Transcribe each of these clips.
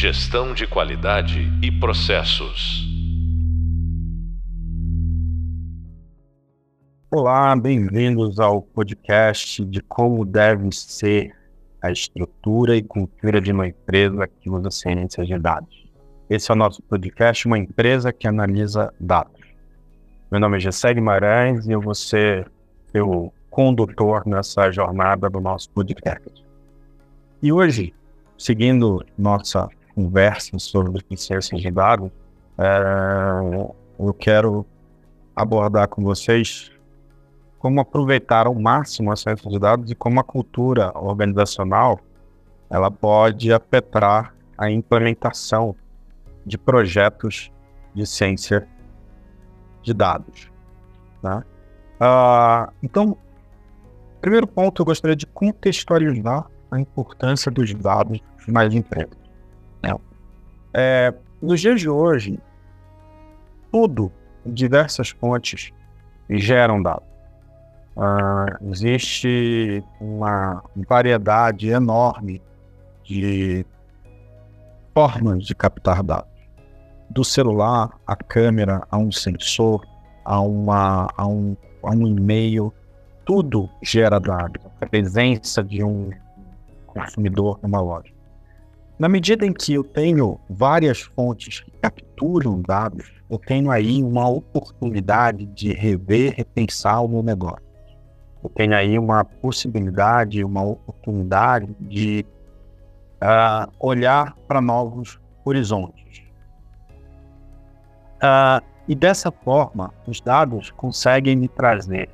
Gestão de qualidade e processos. Olá, bem-vindos ao podcast de como deve ser a estrutura e cultura de uma empresa que usa ciências de dados. Esse é o nosso podcast, uma empresa que analisa dados. Meu nome é Gessé Guimarães e eu vou ser o condutor nessa jornada do nosso podcast. E hoje, seguindo nossa conversa sobre ciências de dados, é, eu quero abordar com vocês como aproveitar ao máximo a ciência de dados e como a cultura organizacional ela pode afetar a implementação de projetos de ciência de dados. Né? Uh, então, primeiro ponto, eu gostaria de contextualizar a importância dos dados nas empresas. É, nos dias de hoje, tudo, diversas fontes geram dados. Uh, existe uma variedade enorme de formas de captar dados do celular, a câmera, a um sensor, a, uma, a um, a um e-mail, tudo gera dados. A presença de um consumidor numa loja. Na medida em que eu tenho várias fontes que capturam dados, eu tenho aí uma oportunidade de rever, repensar o meu negócio. Eu tenho aí uma possibilidade, uma oportunidade de uh, olhar para novos horizontes. Uh, e dessa forma, os dados conseguem me trazer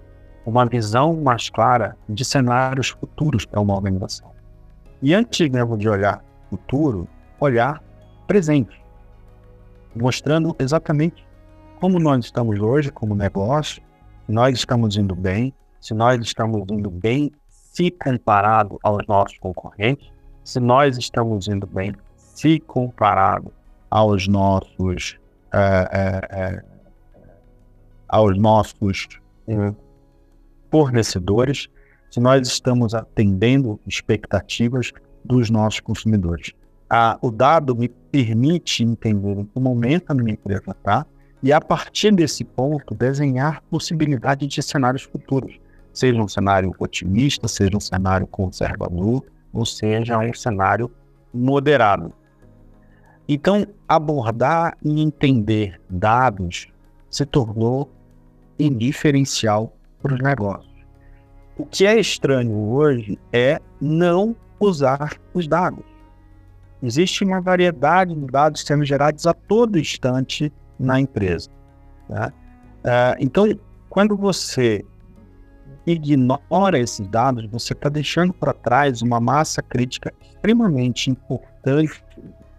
uma visão mais clara de cenários futuros para uma organização. E antes mesmo de olhar futuro, olhar presente, mostrando exatamente como nós estamos hoje como negócio, se nós estamos indo bem, se nós estamos indo bem se comparado aos nossos concorrentes, se nós estamos indo bem se comparado aos nossos é, é, é, aos nossos fornecedores, se nós estamos atendendo expectativas dos nossos consumidores. Ah, o dado me permite entender que momento a minha empresa está e, a partir desse ponto, desenhar possibilidades de cenários futuros, seja um cenário otimista, seja um cenário conservador, ou seja um cenário moderado. Então, abordar e entender dados se tornou indiferencial para os negócios. O que é estranho hoje é não usar os dados. Existe uma variedade de dados sendo gerados a todo instante na empresa. Uh, então, quando você ignora esses dados, você está deixando para trás uma massa crítica extremamente importante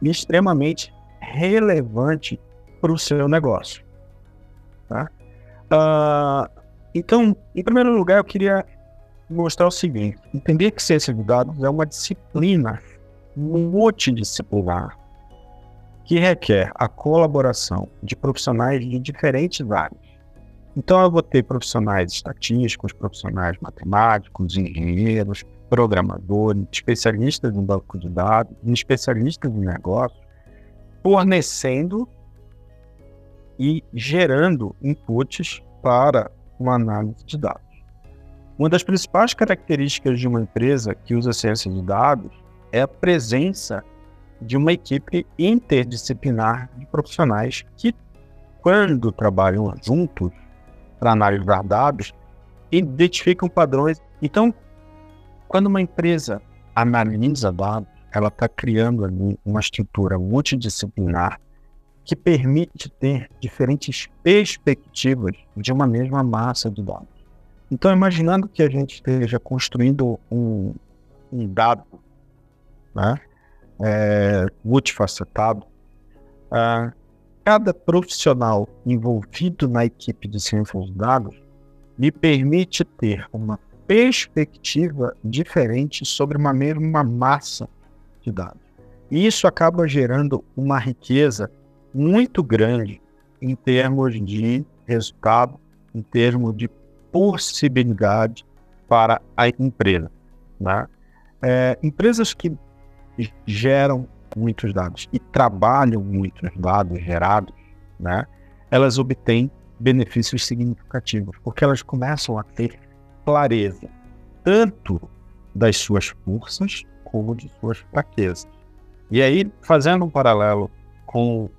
extremamente relevante para o seu negócio. Tá? Uh, então, em primeiro lugar, eu queria mostrar o seguinte: entender que ciência de dados é uma disciplina multidisciplinar que requer a colaboração de profissionais de diferentes áreas. Então, eu vou ter profissionais estatísticos, profissionais matemáticos, engenheiros, programadores, especialistas em banco de dados, especialistas em negócios, fornecendo e gerando inputs para uma análise de dados. Uma das principais características de uma empresa que usa ciência de dados é a presença de uma equipe interdisciplinar de profissionais que, quando trabalham juntos para analisar dados, identificam padrões. Então, quando uma empresa analisa dados, ela está criando ali uma estrutura multidisciplinar que permite ter diferentes perspectivas de uma mesma massa de dados. Então, imaginando que a gente esteja construindo um, um dado né, é, multifacetado, uh, cada profissional envolvido na equipe de ciências de dados me permite ter uma perspectiva diferente sobre uma mesma massa de dados. E isso acaba gerando uma riqueza muito grande em termos de resultado, em termos de possibilidade para a empresa. Né? É, empresas que geram muitos dados e trabalham muitos dados gerados, né, elas obtêm benefícios significativos, porque elas começam a ter clareza tanto das suas forças como de suas fraquezas. E aí, fazendo um paralelo com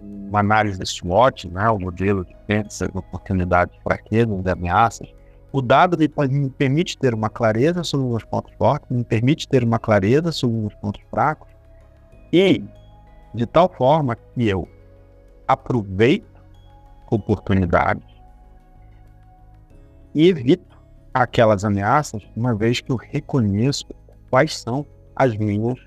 uma análise de SWOT, né, o modelo de crenças, oportunidades, fraquezas ameaças, o dado me permite ter uma clareza sobre os pontos fortes, me permite ter uma clareza sobre os pontos fracos, e de tal forma que eu aproveito oportunidades e evito aquelas ameaças, uma vez que eu reconheço quais são as minhas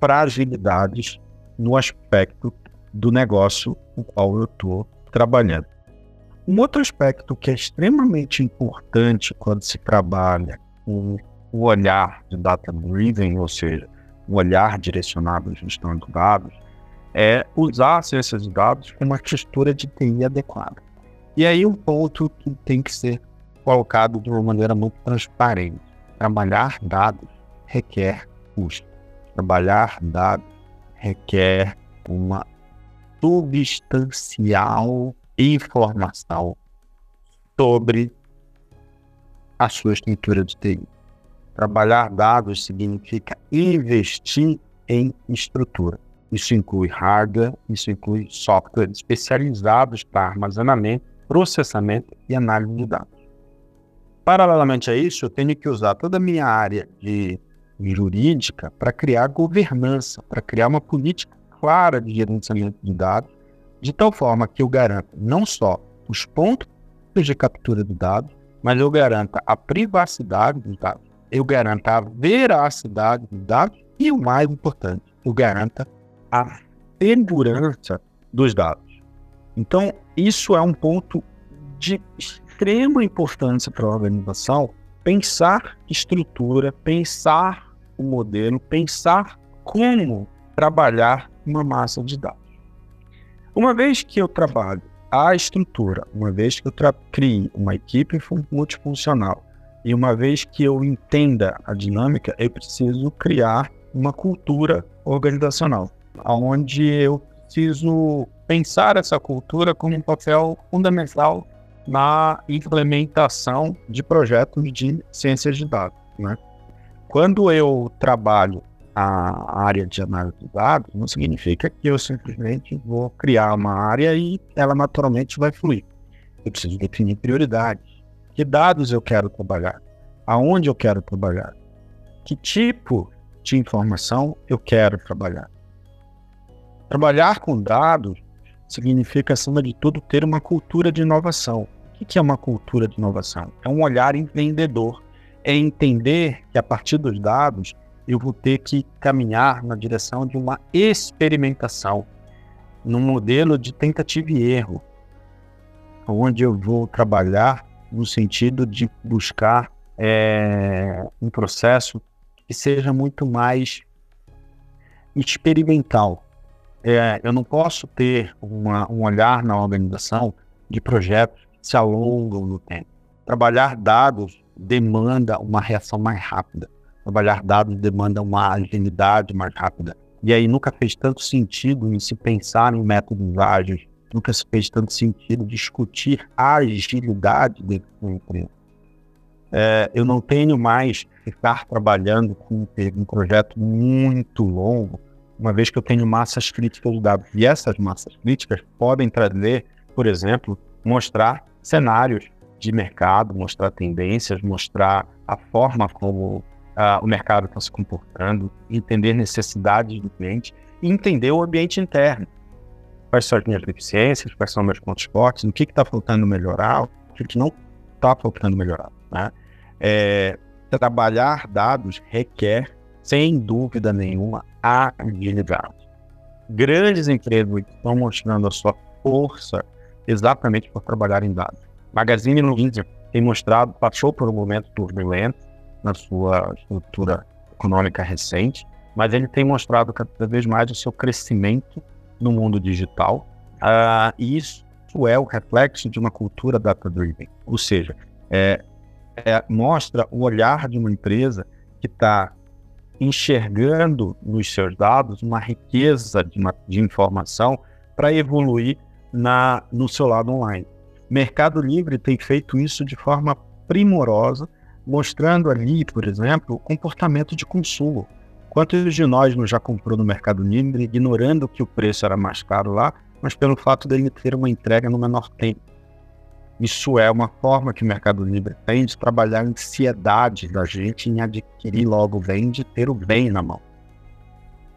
fragilidades no aspecto do negócio com o qual eu estou trabalhando. Um outro aspecto que é extremamente importante quando se trabalha com o olhar de data driven, ou seja, o olhar direcionado à gestão de dados, é usar a ciência de dados com uma textura de TI adequada. E aí um ponto que tem que ser colocado de uma maneira muito transparente. Trabalhar dados requer custo. Trabalhar dados requer uma substancial informação sobre a sua estrutura de TI. Trabalhar dados significa investir em estrutura. Isso inclui hardware, isso inclui software especializados para armazenamento, processamento e análise de dados. Paralelamente a isso, eu tenho que usar toda a minha área de jurídica para criar governança, para criar uma política clara de gerenciamento de dados de tal forma que eu garanta não só os pontos de captura do dado, mas eu garanta a privacidade dos dados, eu garanta a veracidade dos dados e o mais importante, eu garanta a segurança dos dados. Então, isso é um ponto de extrema importância para a organização pensar estrutura, pensar o modelo, pensar como trabalhar uma massa de dados. Uma vez que eu trabalho a estrutura, uma vez que eu crie uma equipe multifuncional e uma vez que eu entenda a dinâmica, eu preciso criar uma cultura organizacional, onde eu preciso pensar essa cultura como um papel fundamental na implementação de projetos de ciências de dados. Né? Quando eu trabalho a área de análise de dados, não significa que eu simplesmente vou criar uma área e ela naturalmente vai fluir. Eu preciso definir prioridades. Que dados eu quero trabalhar? Aonde eu quero trabalhar? Que tipo de informação eu quero trabalhar? Trabalhar com dados significa, acima de tudo, ter uma cultura de inovação. O que é uma cultura de inovação? É um olhar empreendedor. É entender que a partir dos dados eu vou ter que caminhar na direção de uma experimentação, num modelo de tentativa e erro, onde eu vou trabalhar no sentido de buscar é, um processo que seja muito mais experimental. É, eu não posso ter uma, um olhar na organização de projetos que se alongam no tempo. Trabalhar dados demanda uma reação mais rápida trabalhar dados demanda uma agilidade mais rápida. E aí nunca fez tanto sentido em se pensar em métodos ágeis, nunca se fez tanto sentido discutir a agilidade dentro de uma empresa. É, eu não tenho mais ficar trabalhando com um projeto muito longo, uma vez que eu tenho massas críticas de dados. E essas massas críticas podem trazer, por exemplo, mostrar cenários de mercado, mostrar tendências, mostrar a forma como uh, o mercado está se comportando, entender necessidades do cliente e entender o ambiente interno. Quais são as minhas deficiências, quais são meus pontos fortes, o que está faltando melhorar, o que, que não está faltando melhorar. Né? É, trabalhar dados requer, sem dúvida nenhuma, agilidade. Grandes empresas estão mostrando a sua força exatamente por trabalhar em dados. Magazine Luiza tem mostrado, passou por um momento turbulento, na sua estrutura econômica recente, mas ele tem mostrado cada vez mais o seu crescimento no mundo digital. Uh, e isso é o reflexo de uma cultura data-driven, ou seja, é, é, mostra o olhar de uma empresa que está enxergando nos seus dados uma riqueza de, uma, de informação para evoluir na, no seu lado online. Mercado Livre tem feito isso de forma primorosa, mostrando ali, por exemplo, o comportamento de consumo. Quantos de nós não já comprou no Mercado Livre, ignorando que o preço era mais caro lá, mas pelo fato dele ter uma entrega no menor tempo? Isso é uma forma que o Mercado Livre tem de trabalhar a ansiedade da gente em adquirir logo bem, de ter o bem na mão.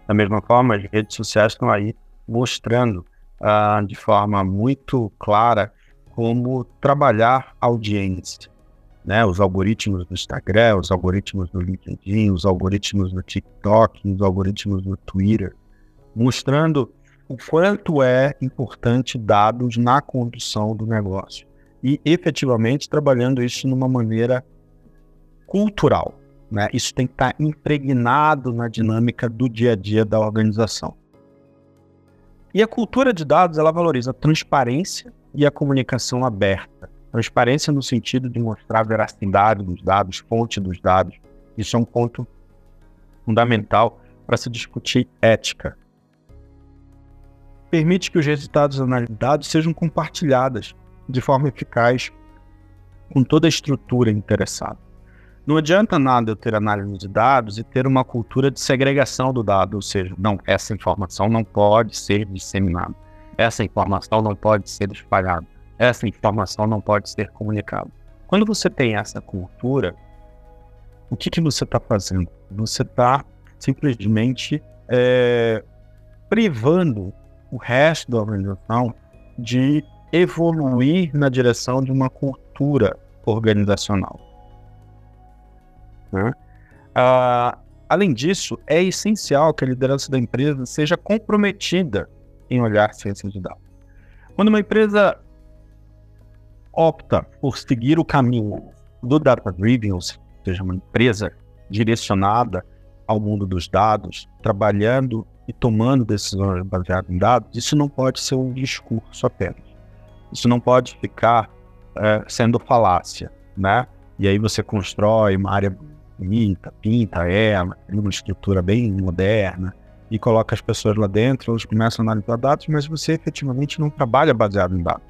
Da mesma forma, as redes sociais estão aí mostrando uh, de forma muito clara como trabalhar audiência. Né? Os algoritmos do Instagram, os algoritmos do LinkedIn, os algoritmos do TikTok, os algoritmos do Twitter, mostrando o quanto é importante dados na condução do negócio e efetivamente trabalhando isso numa maneira cultural. Né? Isso tem que estar impregnado na dinâmica do dia a dia da organização. E a cultura de dados ela valoriza transparência e a comunicação aberta. Transparência no sentido de mostrar a veracidade dos dados, fonte dos dados. Isso é um ponto fundamental para se discutir ética. Permite que os resultados analisados sejam compartilhados de forma eficaz com toda a estrutura interessada. Não adianta nada eu ter análise de dados e ter uma cultura de segregação do dado, ou seja, não, essa informação não pode ser disseminada, essa informação não pode ser espalhada, essa informação não pode ser comunicada. Quando você tem essa cultura, o que, que você está fazendo? Você está simplesmente é, privando o resto da organização de evoluir na direção de uma cultura organizacional. Né? Ah, além disso, é essencial que a liderança da empresa seja comprometida em olhar ciências de dados. Quando uma empresa opta por seguir o caminho do data-driven, ou seja, uma empresa direcionada ao mundo dos dados, trabalhando e tomando decisões baseadas em dados, isso não pode ser um discurso apenas. Isso não pode ficar é, sendo falácia, né? E aí você constrói uma área bonita, pinta ela, uma estrutura bem moderna e coloca as pessoas lá dentro, elas começam a analisar dados, mas você efetivamente não trabalha baseado em dados.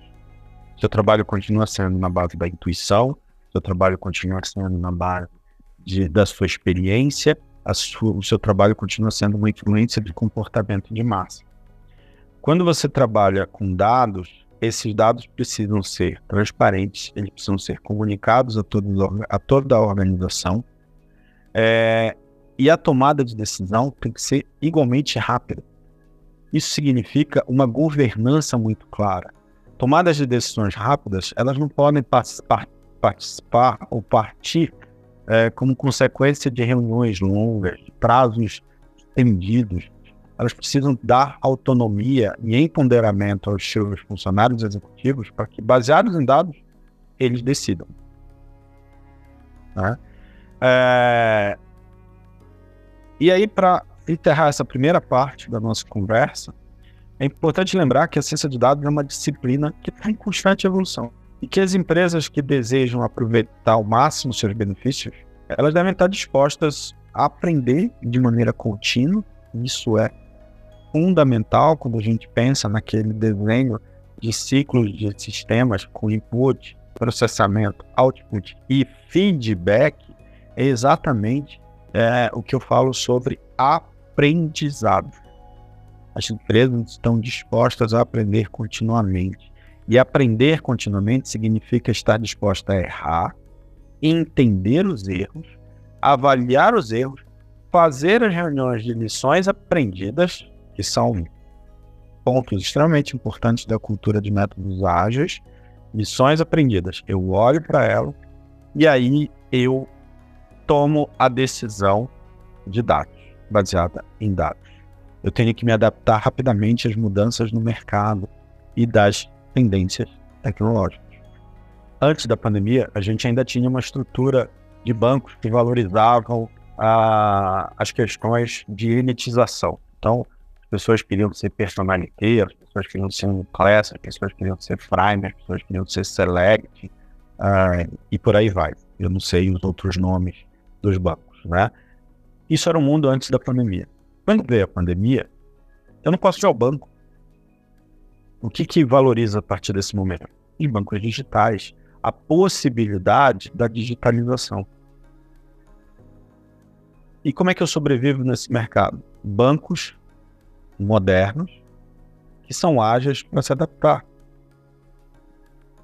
Seu trabalho continua sendo na base da intuição, seu trabalho continua sendo na base de, da sua experiência, sua, o seu trabalho continua sendo uma influência de comportamento de massa. Quando você trabalha com dados, esses dados precisam ser transparentes, eles precisam ser comunicados a, a toda a organização. É, e a tomada de decisão tem que ser igualmente rápida. Isso significa uma governança muito clara. Tomadas de decisões rápidas, elas não podem participar, participar ou partir é, como consequência de reuniões longas, prazos estendidos, elas precisam dar autonomia e empoderamento aos seus funcionários executivos para que, baseados em dados, eles decidam. Né? É... E aí, para enterrar essa primeira parte da nossa conversa, é importante lembrar que a ciência de dados é uma disciplina que está em constante evolução. E que as empresas que desejam aproveitar ao máximo seus benefícios, elas devem estar dispostas a aprender de maneira contínua, isso é fundamental quando a gente pensa naquele desenho de ciclos de sistemas com input, processamento, output e feedback, é exatamente é, o que eu falo sobre aprendizado. As empresas estão dispostas a aprender continuamente. E aprender continuamente significa estar disposta a errar, entender os erros, avaliar os erros, fazer as reuniões de lições aprendidas que são pontos extremamente importantes da cultura de métodos ágeis, lições aprendidas. Eu olho para ela e aí eu tomo a decisão de dados, baseada em dados. Eu tenho que me adaptar rapidamente às mudanças no mercado e das tendências tecnológicas. Antes da pandemia, a gente ainda tinha uma estrutura de bancos que valorizavam ah, as questões de elitização. Então, pessoas queriam ser personalité, as pessoas queriam ser um class, as pessoas queriam ser prime, as pessoas queriam ser select, uh, e por aí vai. Eu não sei os outros nomes dos bancos, né? Isso era o mundo antes da pandemia. Quando veio a pandemia, eu não posso ir ao banco. O que, que valoriza a partir desse momento? Em bancos digitais, a possibilidade da digitalização. E como é que eu sobrevivo nesse mercado? Bancos modernos que são ágeis para se adaptar.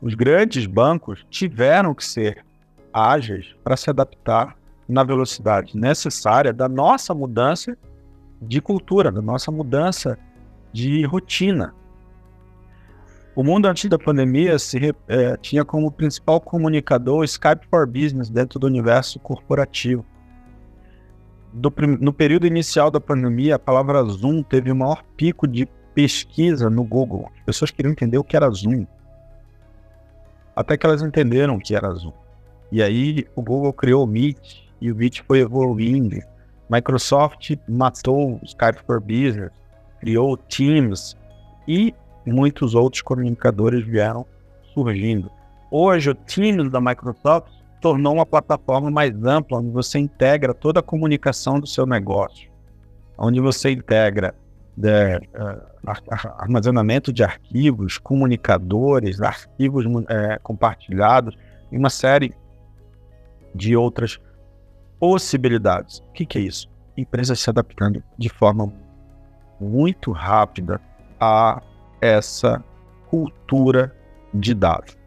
Os grandes bancos tiveram que ser ágeis para se adaptar na velocidade necessária da nossa mudança de cultura, da nossa mudança de rotina. O mundo antes da pandemia se, é, tinha como principal comunicador o Skype for Business dentro do universo corporativo. Do, no período inicial da pandemia, a palavra Zoom teve o maior pico de pesquisa no Google. As pessoas queriam entender o que era Zoom. Até que elas entenderam o que era Zoom. E aí o Google criou o Meet e o Meet foi evoluindo. Microsoft matou o Skype for Business, criou o Teams e muitos outros comunicadores vieram surgindo. Hoje, o Teams da Microsoft tornou uma plataforma mais ampla, onde você integra toda a comunicação do seu negócio, onde você integra de, uh, armazenamento de arquivos, comunicadores, arquivos uh, compartilhados e uma série de outras possibilidades. O que, que é isso? Empresas se adaptando de forma muito rápida a essa cultura de dados.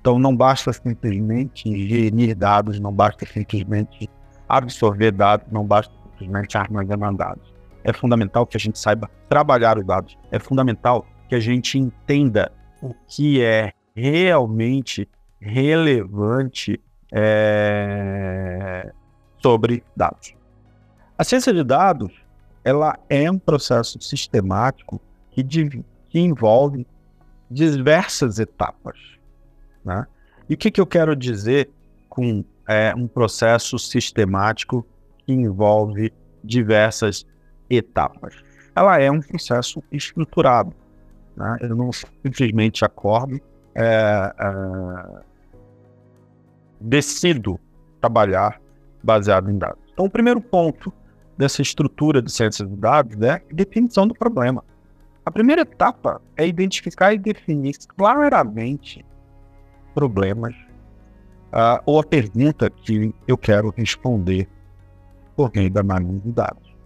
Então não basta simplesmente gerir dados, não basta simplesmente absorver dados, não basta simplesmente armazenar dados. É fundamental que a gente saiba trabalhar os dados. É fundamental que a gente entenda o que é realmente relevante é, sobre dados. A ciência de dados ela é um processo sistemático que que envolve diversas etapas. Né? E o que, que eu quero dizer com é, um processo sistemático que envolve diversas etapas? Ela é um processo estruturado. Né? Eu não simplesmente acordo, é, é, decido trabalhar baseado em dados. Então, o primeiro ponto dessa estrutura de ciência de dados é a definição do problema. A primeira etapa é identificar e definir claramente problemas uh, ou a pergunta que eu quero responder por meio da análise de dados.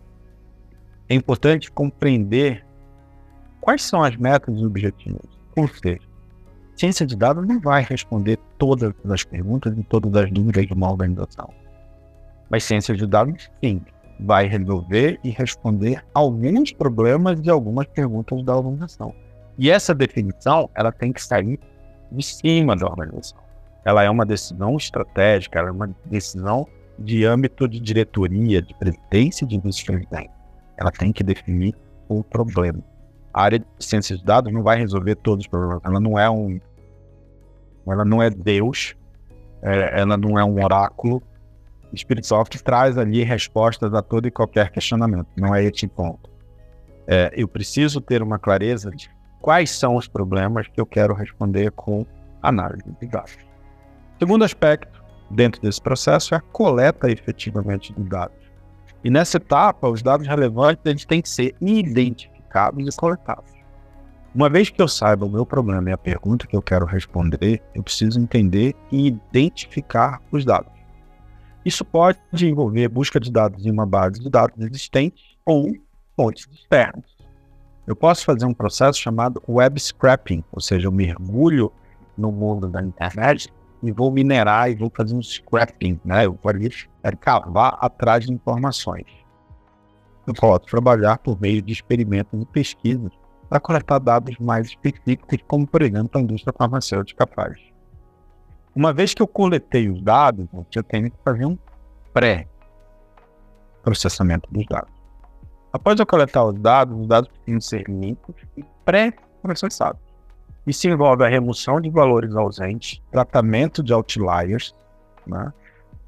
É importante compreender quais são as metas e objetivos. Ou seja, ciência de dados não vai responder todas as perguntas e todas as dúvidas de uma organização. Mas ciência de dados, sim, vai resolver e responder alguns problemas de algumas perguntas da organização. E essa definição, ela tem que sair de cima da organização. Ela é uma decisão estratégica, ela é uma decisão de âmbito de diretoria, de presidência de vice-presidente. Ela tem que definir o problema. A área de ciências de dados não vai resolver todos os problemas. Ela não é um, ela não é Deus, é, ela não é um oráculo, Spirit Soft traz ali respostas a todo e qualquer questionamento. Não é esse ponto. É, eu preciso ter uma clareza de quais são os problemas que eu quero responder com análise de dados. Segundo aspecto dentro desse processo é a coleta efetivamente de dados. E nessa etapa, os dados relevantes eles têm que ser identificados e coletados. Uma vez que eu saiba o meu problema e a pergunta que eu quero responder, eu preciso entender e identificar os dados. Isso pode envolver busca de dados em uma base de dados existente ou fontes externas. Eu posso fazer um processo chamado web scrapping, ou seja, eu mergulho no mundo da internet e vou minerar e vou fazer um scrapping, né? Eu vou é, cavar atrás de informações. Eu posso trabalhar por meio de experimentos e pesquisas para coletar dados mais específicos, como, por exemplo, a indústria farmacêutica faz. Uma vez que eu coletei os dados, eu tenho que fazer um pré-processamento dos dados. Após eu coletar os dados, os dados precisam ser limpos e pré-processados. Isso envolve a remoção de valores ausentes, tratamento de outliers, né?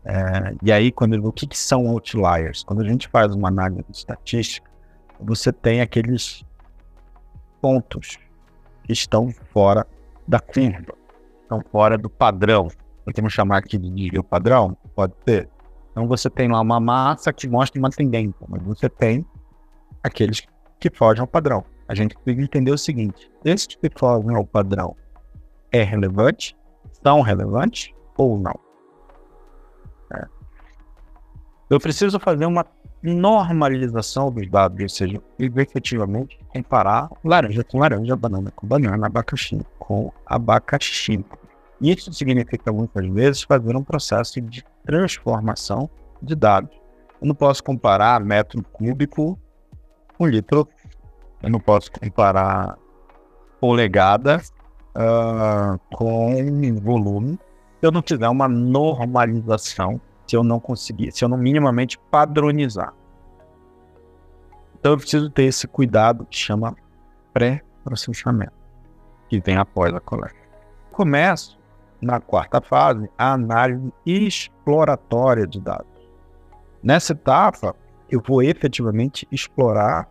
É, e aí, quando o que, que são outliers? Quando a gente faz uma análise estatística, você tem aqueles pontos que estão fora da curva estão fora do padrão. Podemos chamar aqui de desvio padrão? Pode ser. Então você tem lá uma massa que mostra uma tendência, mas você tem aqueles que fogem ao padrão. A gente precisa entender o seguinte: esses que fogem ao padrão é relevante, são relevantes ou não? É. Eu preciso fazer uma normalização dos dados, ou seja, efetivamente comparar laranja com laranja, banana com banana, abacaxi com abacaxi. Isso significa muitas vezes fazer um processo de transformação de dados. Eu não posso comparar metro cúbico com litro, eu não posso comparar polegada uh, com volume. Se eu não tiver uma normalização, se eu não conseguir, se eu não minimamente padronizar. Então eu preciso ter esse cuidado que chama pré-processamento, que vem após a coleta. Começo na quarta fase, a análise exploratória de dados. Nessa etapa, eu vou efetivamente explorar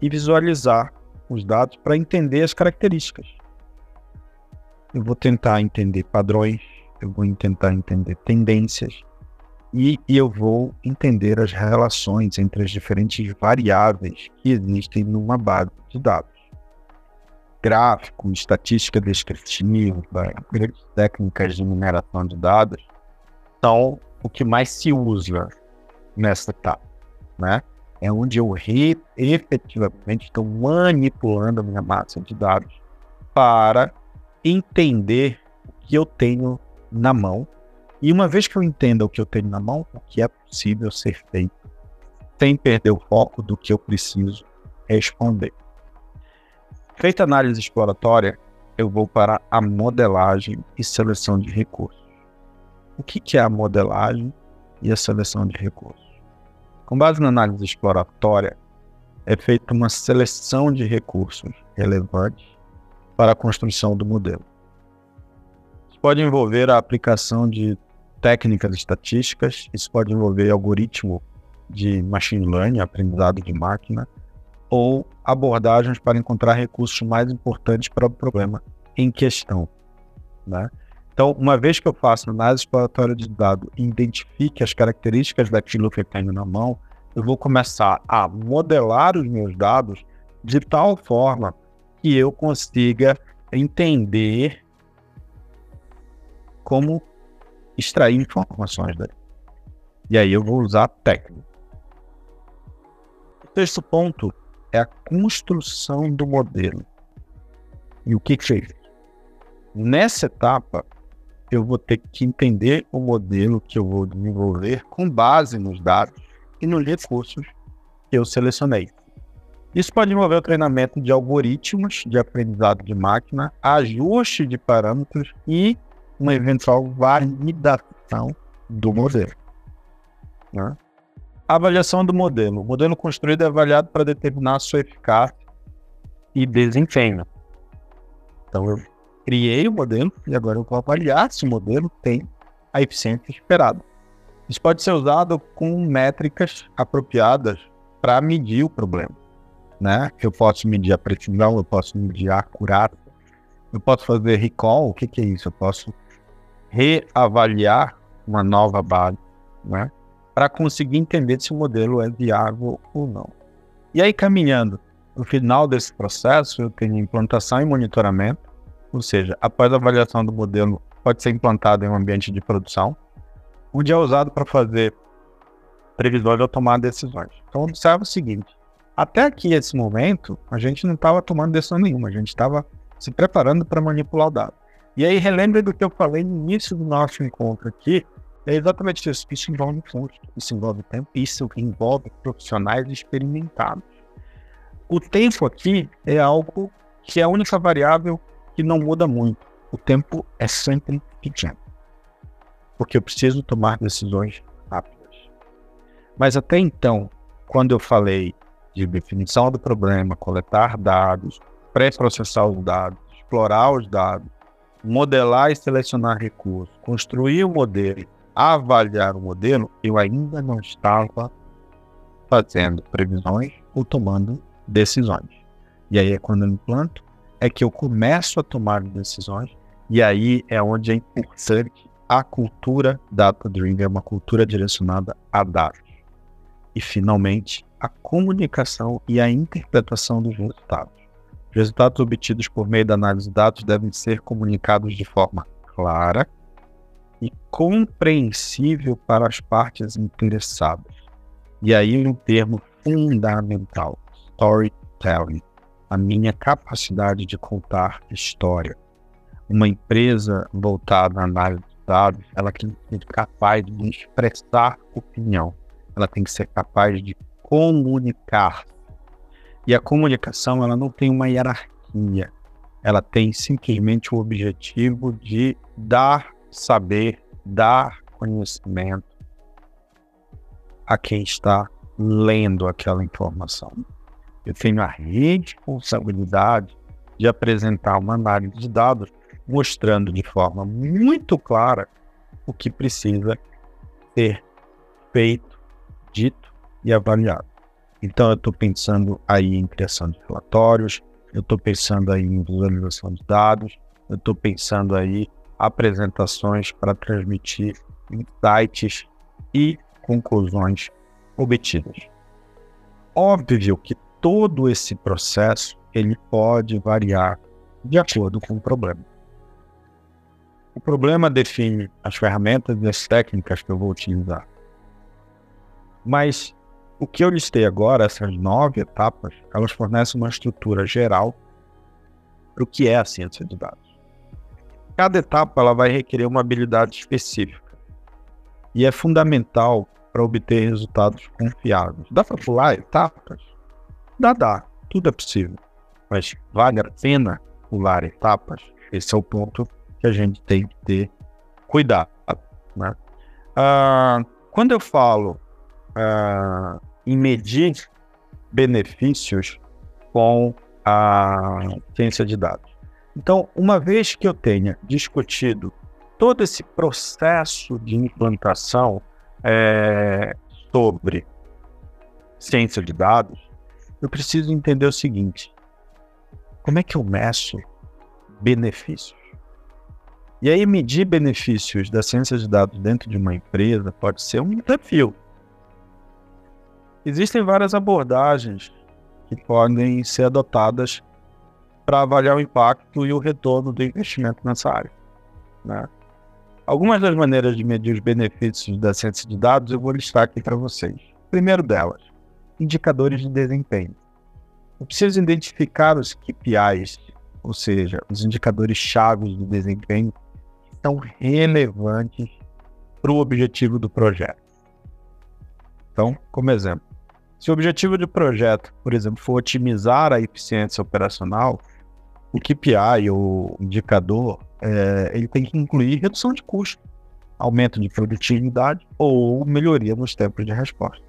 e visualizar os dados para entender as características. Eu vou tentar entender padrões, eu vou tentar entender tendências e, e eu vou entender as relações entre as diferentes variáveis que existem numa base de dados gráfico, estatística descritiva, técnicas de mineração de dados são o que mais se usa nessa etapa, né? É onde eu re, efetivamente estou manipulando a minha massa de dados para entender o que eu tenho na mão. E uma vez que eu entenda o que eu tenho na mão, o que é possível ser feito, sem perder o foco do que eu preciso responder. Feita a análise exploratória, eu vou para a modelagem e seleção de recursos. O que, é a modelagem e a seleção de recursos? Com base na análise exploratória, é feita uma seleção de recursos relevantes para a construção do modelo. Pode envolver a aplicação de técnicas estatísticas, isso pode envolver algoritmo de machine learning, aprendizado de máquina, ou abordagens para encontrar recursos mais importantes para o problema em questão. Né? Então, uma vez que eu faço análise exploratória de dados e identifique as características daquilo que eu tenho na mão, eu vou começar a modelar os meus dados de tal forma que eu consiga entender como extrair informações dali. E aí eu vou usar técnica. O sexto ponto é a construção do modelo. E o que, que isso? Nessa etapa, eu vou ter que entender o modelo que eu vou desenvolver com base nos dados e nos recursos que eu selecionei. Isso pode envolver o treinamento de algoritmos de aprendizado de máquina, ajuste de parâmetros e uma eventual validação do modelo. Né? avaliação do modelo. O modelo construído é avaliado para determinar sua eficácia e desempenho. Então, eu criei o modelo e agora eu vou avaliar se o modelo tem a eficiência esperada. Isso pode ser usado com métricas apropriadas para medir o problema. Né? Eu posso medir a precisão, eu posso medir a acurácia, eu posso fazer recall, o que, que é isso? Eu posso reavaliar uma nova base, né? para conseguir entender se o modelo é viável ou não. E aí, caminhando no final desse processo, eu tenho implantação e monitoramento, ou seja, após a avaliação do modelo, pode ser implantado em um ambiente de produção, onde é usado para fazer previsões ou tomar decisões. Então, observa o seguinte: até aqui, esse momento, a gente não estava tomando decisão nenhuma, a gente estava se preparando para manipular o dado. E aí, relembre do que eu falei no início do nosso encontro aqui, é exatamente isso. Isso envolve custo, isso envolve tempo, isso envolve profissionais experimentados. O tempo aqui é algo que é a única variável que não muda muito. O tempo é sempre pequeno. Porque eu preciso tomar decisões rápidas. Mas até então, quando eu falei de definição do problema, coletar dados, pré-processar os dados, explorar os dados, modelar e selecionar recursos, construir o modelo, avaliar o modelo, eu ainda não estava fazendo previsões ou tomando decisões. E aí é quando eu implanto, é que eu começo a tomar decisões, e aí é onde é importante a cultura data-driven é uma cultura direcionada a dados. E, finalmente, a comunicação e a interpretação dos resultados. Os resultados obtidos por meio da análise de dados devem ser comunicados de forma clara e compreensível para as partes interessadas. E aí um termo fundamental, storytelling, a minha capacidade de contar história. Uma empresa voltada à análise de dados, ela tem que ser capaz de expressar opinião, ela tem que ser capaz de comunicar e a comunicação, ela não tem uma hierarquia. Ela tem simplesmente o objetivo de dar saber, dar conhecimento a quem está lendo aquela informação. Eu tenho a responsabilidade de apresentar uma análise de dados mostrando de forma muito clara o que precisa ser feito, dito e avaliado. Então, eu estou pensando aí em criação de relatórios, eu estou pensando aí em visualização de dados, eu estou pensando aí apresentações para transmitir insights e conclusões obtidas. Óbvio que todo esse processo ele pode variar de acordo com o problema. O problema define as ferramentas e as técnicas que eu vou utilizar. Mas o que eu listei agora, essas nove etapas, elas fornecem uma estrutura geral para o que é a ciência de dados. Cada etapa ela vai requerer uma habilidade específica e é fundamental para obter resultados confiáveis. Dá para pular etapas? Dá, dá. Tudo é possível. Mas vale a pena pular etapas? Esse é o ponto que a gente tem que ter cuidado. Né? Ah, quando eu falo ah, em medir benefícios com a ciência de dados. Então, uma vez que eu tenha discutido todo esse processo de implantação é, sobre ciência de dados, eu preciso entender o seguinte: como é que eu meço benefícios? E aí, medir benefícios da ciência de dados dentro de uma empresa pode ser um desafio. Existem várias abordagens que podem ser adotadas para avaliar o impacto e o retorno do investimento nessa área. Né? Algumas das maneiras de medir os benefícios da ciência de dados eu vou listar aqui para vocês. Primeiro delas, indicadores de desempenho. Eu preciso identificar os KPIs, ou seja, os indicadores chaves de desempenho que são relevantes para o objetivo do projeto. Então, como exemplo, se o objetivo do projeto, por exemplo, for otimizar a eficiência operacional, o KPI, o indicador, é, ele tem que incluir redução de custo, aumento de produtividade ou melhoria nos tempos de resposta.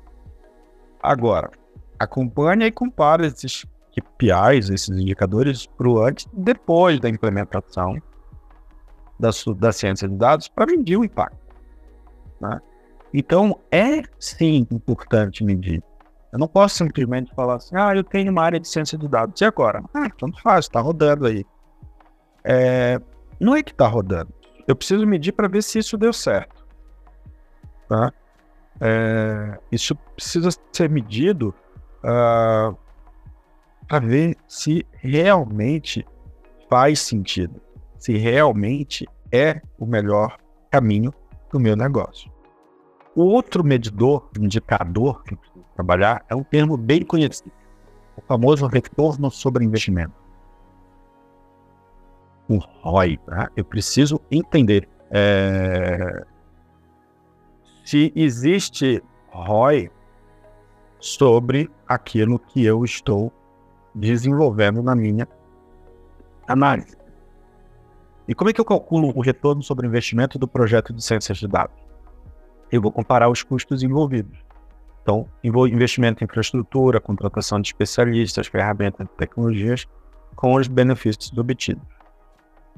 Agora, acompanhe e compare esses KPIs, esses indicadores, para o antes e depois da implementação da, da ciência de dados para medir o impacto. Né? Então, é sim importante medir. Eu não posso simplesmente falar assim, ah, eu tenho uma área de ciência de dados. E agora? Ah, tanto faz, está rodando aí. É, não é que está rodando. Eu preciso medir para ver se isso deu certo. Tá? É, isso precisa ser medido uh, ah, para ver se realmente faz sentido. Se realmente é o melhor caminho do meu negócio. O outro medidor, indicador que trabalhar é um termo bem conhecido, o famoso retorno sobre investimento. O ROI, tá? eu preciso entender é, se existe ROI sobre aquilo que eu estou desenvolvendo na minha análise. E como é que eu calculo o retorno sobre investimento do projeto de ciências de dados? Eu vou comparar os custos envolvidos. Então, investimento em infraestrutura, contratação de especialistas, ferramentas tecnologias, com os benefícios obtidos.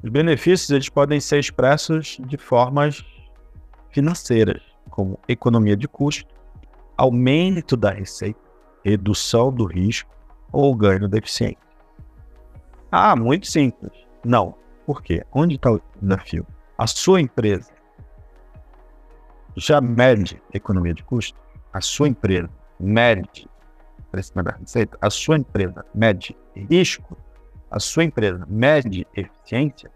Os benefícios eles podem ser expressos de formas financeiras, como economia de custo, aumento da receita, redução do risco ou ganho da eficiência. Ah, muito simples. Não. Por quê? Onde está o desafio? A sua empresa já mede economia de custo? A sua empresa mede receita? A sua empresa mede risco? A sua empresa mede eficiência?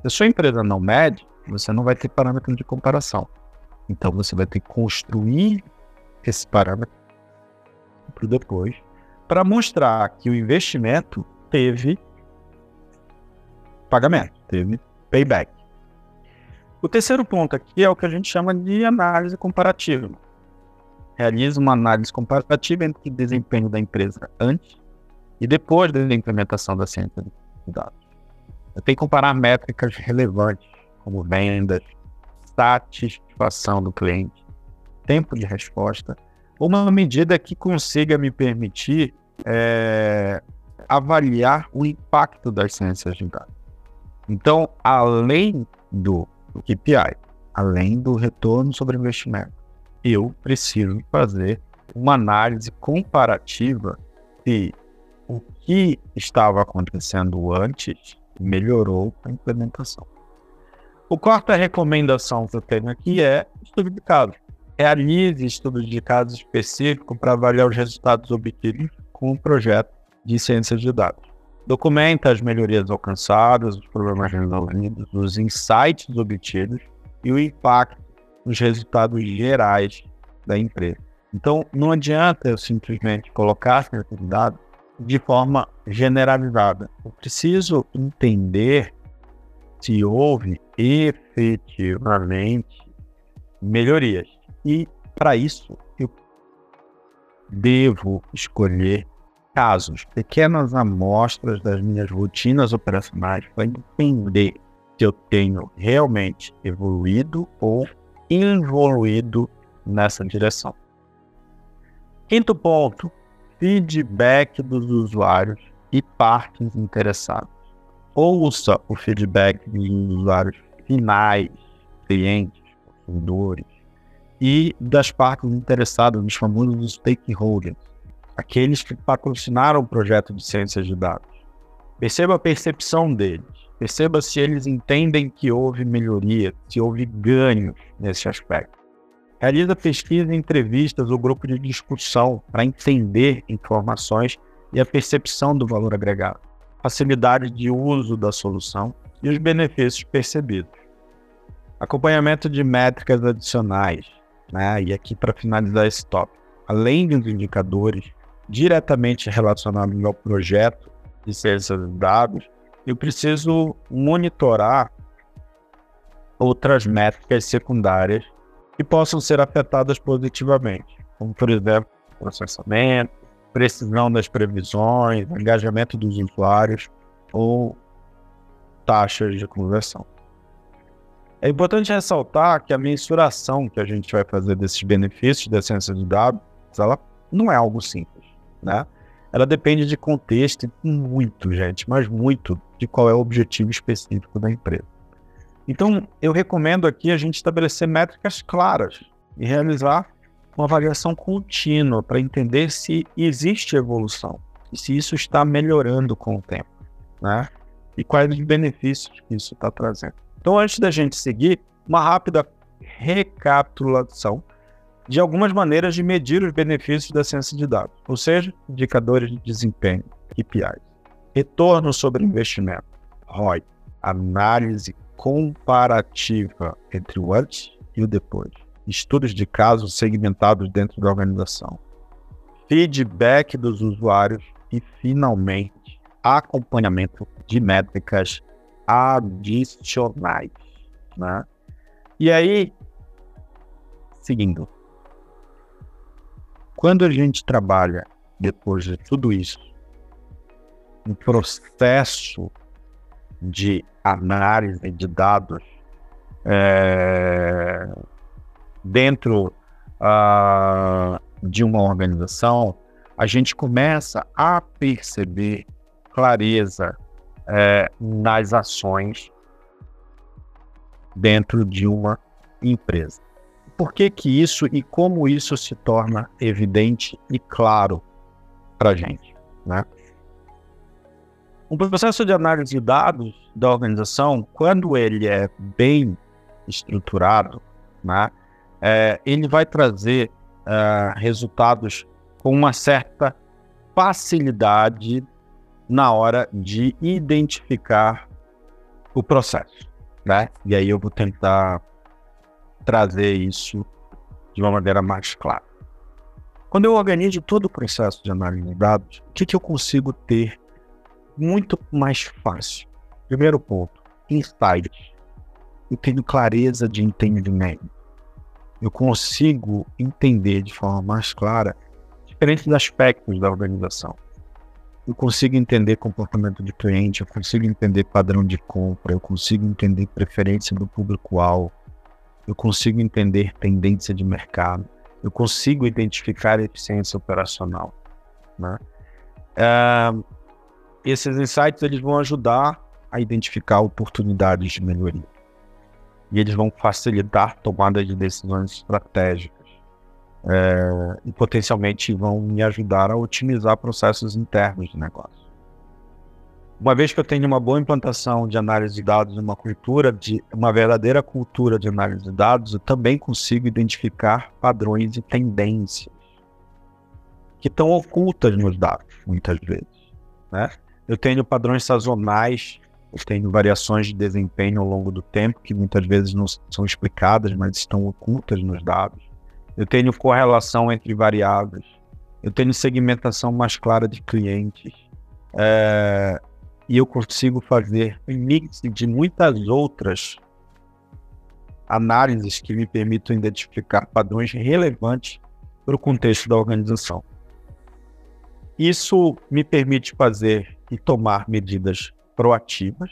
Se a sua empresa não mede, você não vai ter parâmetro de comparação. Então você vai ter que construir esse parâmetro para depois, para mostrar que o investimento teve pagamento, teve payback. O terceiro ponto aqui é o que a gente chama de análise comparativa. Realiza uma análise comparativa entre o desempenho da empresa antes e depois da implementação da ciência de dados. Tenho que comparar métricas relevantes, como vendas, satisfação do cliente, tempo de resposta, uma medida que consiga me permitir é, avaliar o impacto das ciências de dados. Então, além do KPI, além do retorno sobre investimento, eu preciso fazer uma análise comparativa se o que estava acontecendo antes melhorou a implementação. O quarta recomendação que eu tenho aqui é estudo de caso. Realize estudos de caso específico para avaliar os resultados obtidos com o projeto de ciências de dados. Documenta as melhorias alcançadas, os problemas resolvidos, os insights obtidos e o impacto nos resultados gerais da empresa. Então, não adianta eu simplesmente colocar de dados de forma generalizada. Eu preciso entender se houve efetivamente melhorias. E para isso eu devo escolher casos, pequenas amostras das minhas rotinas operacionais para entender se eu tenho realmente evoluído ou involuído nessa direção. Quinto ponto, feedback dos usuários e partes interessadas ouça o feedback dos usuários finais, clientes, consumidores e das partes interessadas, dos famosos stakeholders, aqueles que patrocinaram o projeto de ciências de dados. Perceba a percepção deles, perceba se eles entendem que houve melhoria, se houve ganhos nesse aspecto. Realiza pesquisa, entrevistas ou grupo de discussão para entender informações e a percepção do valor agregado facilidade de uso da solução e os benefícios percebidos. Acompanhamento de métricas adicionais, né? e aqui para finalizar esse tópico, além dos indicadores diretamente relacionados ao projeto de ciência de dados, eu preciso monitorar outras métricas secundárias que possam ser afetadas positivamente, como por exemplo, processamento, precisão das previsões, engajamento dos usuários ou taxas de conversão. É importante ressaltar que a mensuração que a gente vai fazer desses benefícios da ciência de dados, ela não é algo simples, né? Ela depende de contexto muito, gente, mas muito de qual é o objetivo específico da empresa. Então, eu recomendo aqui a gente estabelecer métricas claras e realizar uma avaliação contínua para entender se existe evolução e se isso está melhorando com o tempo, né? E quais os benefícios que isso está trazendo. Então, antes da gente seguir, uma rápida recapitulação de algumas maneiras de medir os benefícios da ciência de dados, ou seja, indicadores de desempenho, KPIs, retorno sobre investimento, ROI, análise comparativa entre o antes e o depois, estudos de casos segmentados dentro da organização, feedback dos usuários e, finalmente, acompanhamento de métricas adicionais. Né? E aí, seguindo, quando a gente trabalha, depois de tudo isso, um processo de análise de dados, é, dentro uh, de uma organização, a gente começa a perceber clareza é, nas ações dentro de uma empresa. Por que, que isso e como isso se torna evidente e claro para a gente? Né? Um processo de análise de dados da organização, quando ele é bem estruturado, né, é, ele vai trazer uh, resultados com uma certa facilidade na hora de identificar o processo, né? E aí eu vou tentar trazer isso de uma maneira mais clara. Quando eu organizo todo o processo de análise de dados, o que, que eu consigo ter muito mais fácil? Primeiro ponto, insights. Eu tenho clareza de entendimento. Eu consigo entender de forma mais clara diferentes aspectos da organização. Eu consigo entender comportamento de cliente, eu consigo entender padrão de compra, eu consigo entender preferência do público-alvo, eu consigo entender tendência de mercado, eu consigo identificar eficiência operacional. Né? Uh, esses insights eles vão ajudar a identificar oportunidades de melhoria. E eles vão facilitar tomada de decisões estratégicas. É, e potencialmente vão me ajudar a otimizar processos internos de negócio. Uma vez que eu tenho uma boa implantação de análise de dados, uma cultura de uma verdadeira cultura de análise de dados, eu também consigo identificar padrões e tendências que estão ocultas nos dados, muitas vezes. Né? Eu tenho padrões sazonais, eu tenho variações de desempenho ao longo do tempo que muitas vezes não são explicadas, mas estão ocultas nos dados. Eu tenho correlação entre variáveis. Eu tenho segmentação mais clara de clientes. É, e eu consigo fazer um mix de muitas outras análises que me permitam identificar padrões relevantes para o contexto da organização. Isso me permite fazer e tomar medidas proativas,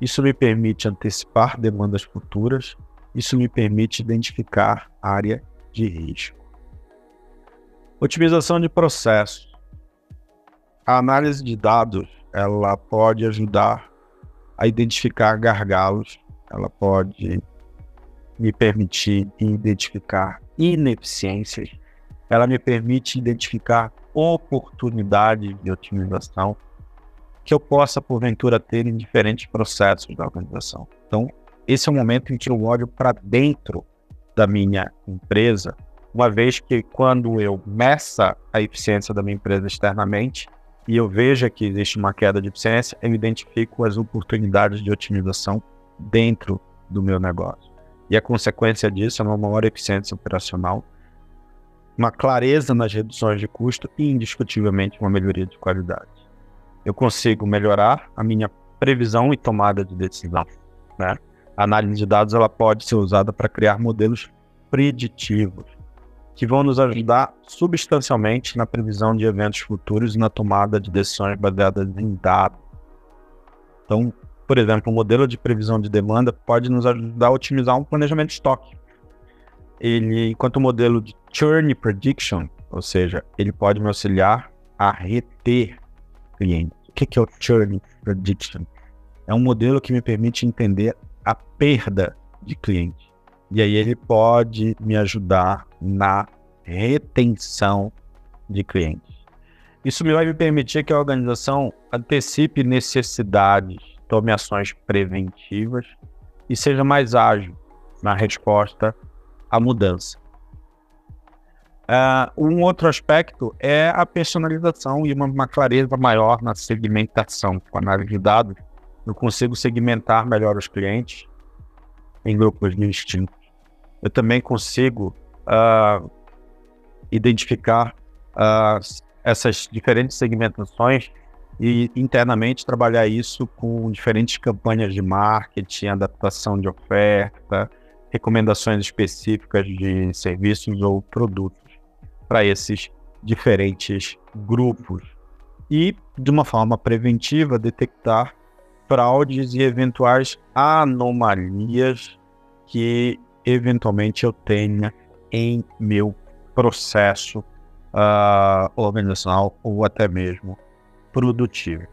isso me permite antecipar demandas futuras, isso me permite identificar área de risco. Otimização de processos. A análise de dados ela pode ajudar a identificar gargalos, ela pode me permitir identificar ineficiências, ela me permite identificar oportunidades de otimização que eu possa, porventura, ter em diferentes processos da organização. Então, esse é o momento em que eu olho para dentro da minha empresa, uma vez que quando eu meça a eficiência da minha empresa externamente, e eu veja que existe uma queda de eficiência, eu identifico as oportunidades de otimização dentro do meu negócio. E a consequência disso é uma maior eficiência operacional, uma clareza nas reduções de custo e, indiscutivelmente, uma melhoria de qualidade. Eu consigo melhorar a minha previsão e tomada de decisão. Né? A análise de dados ela pode ser usada para criar modelos preditivos que vão nos ajudar substancialmente na previsão de eventos futuros e na tomada de decisões baseadas em dados. Então, por exemplo, um modelo de previsão de demanda pode nos ajudar a otimizar um planejamento de estoque. Ele, enquanto o modelo de churn prediction, ou seja, ele pode me auxiliar a reter clientes. O que é o churn prediction? É um modelo que me permite entender a perda de cliente e aí ele pode me ajudar na retenção de clientes. Isso vai me permitir que a organização antecipe necessidades, tome ações preventivas e seja mais ágil na resposta à mudança. Uh, um outro aspecto é a personalização e uma, uma, clareza maior na segmentação. Com a análise de dados, eu consigo segmentar melhor os clientes em grupos distintos eu também consigo uh, identificar uh, essas diferentes segmentações e internamente trabalhar isso com diferentes campanhas de marketing, adaptação de oferta, recomendações específicas de serviços ou produtos para esses diferentes grupos. E, de uma forma preventiva, detectar fraudes e eventuais anomalias que eventualmente eu tenha em meu processo uh, organizacional ou até mesmo produtivo.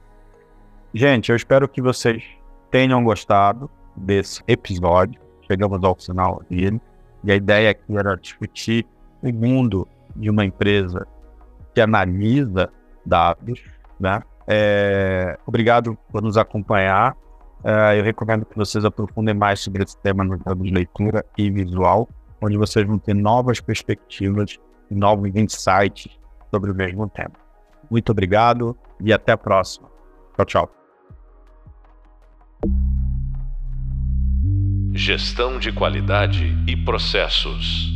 Gente, eu espero que vocês tenham gostado desse episódio. Chegamos ao final dele. E a ideia aqui era discutir o mundo de uma empresa que analisa dados, né? É, obrigado por nos acompanhar. Uh, eu recomendo que vocês aprofundem mais sobre esse tema no de leitura e visual, onde vocês vão ter novas perspectivas e novos insights sobre o mesmo tema. Muito obrigado e até a próxima. Tchau, tchau. Gestão de qualidade e processos.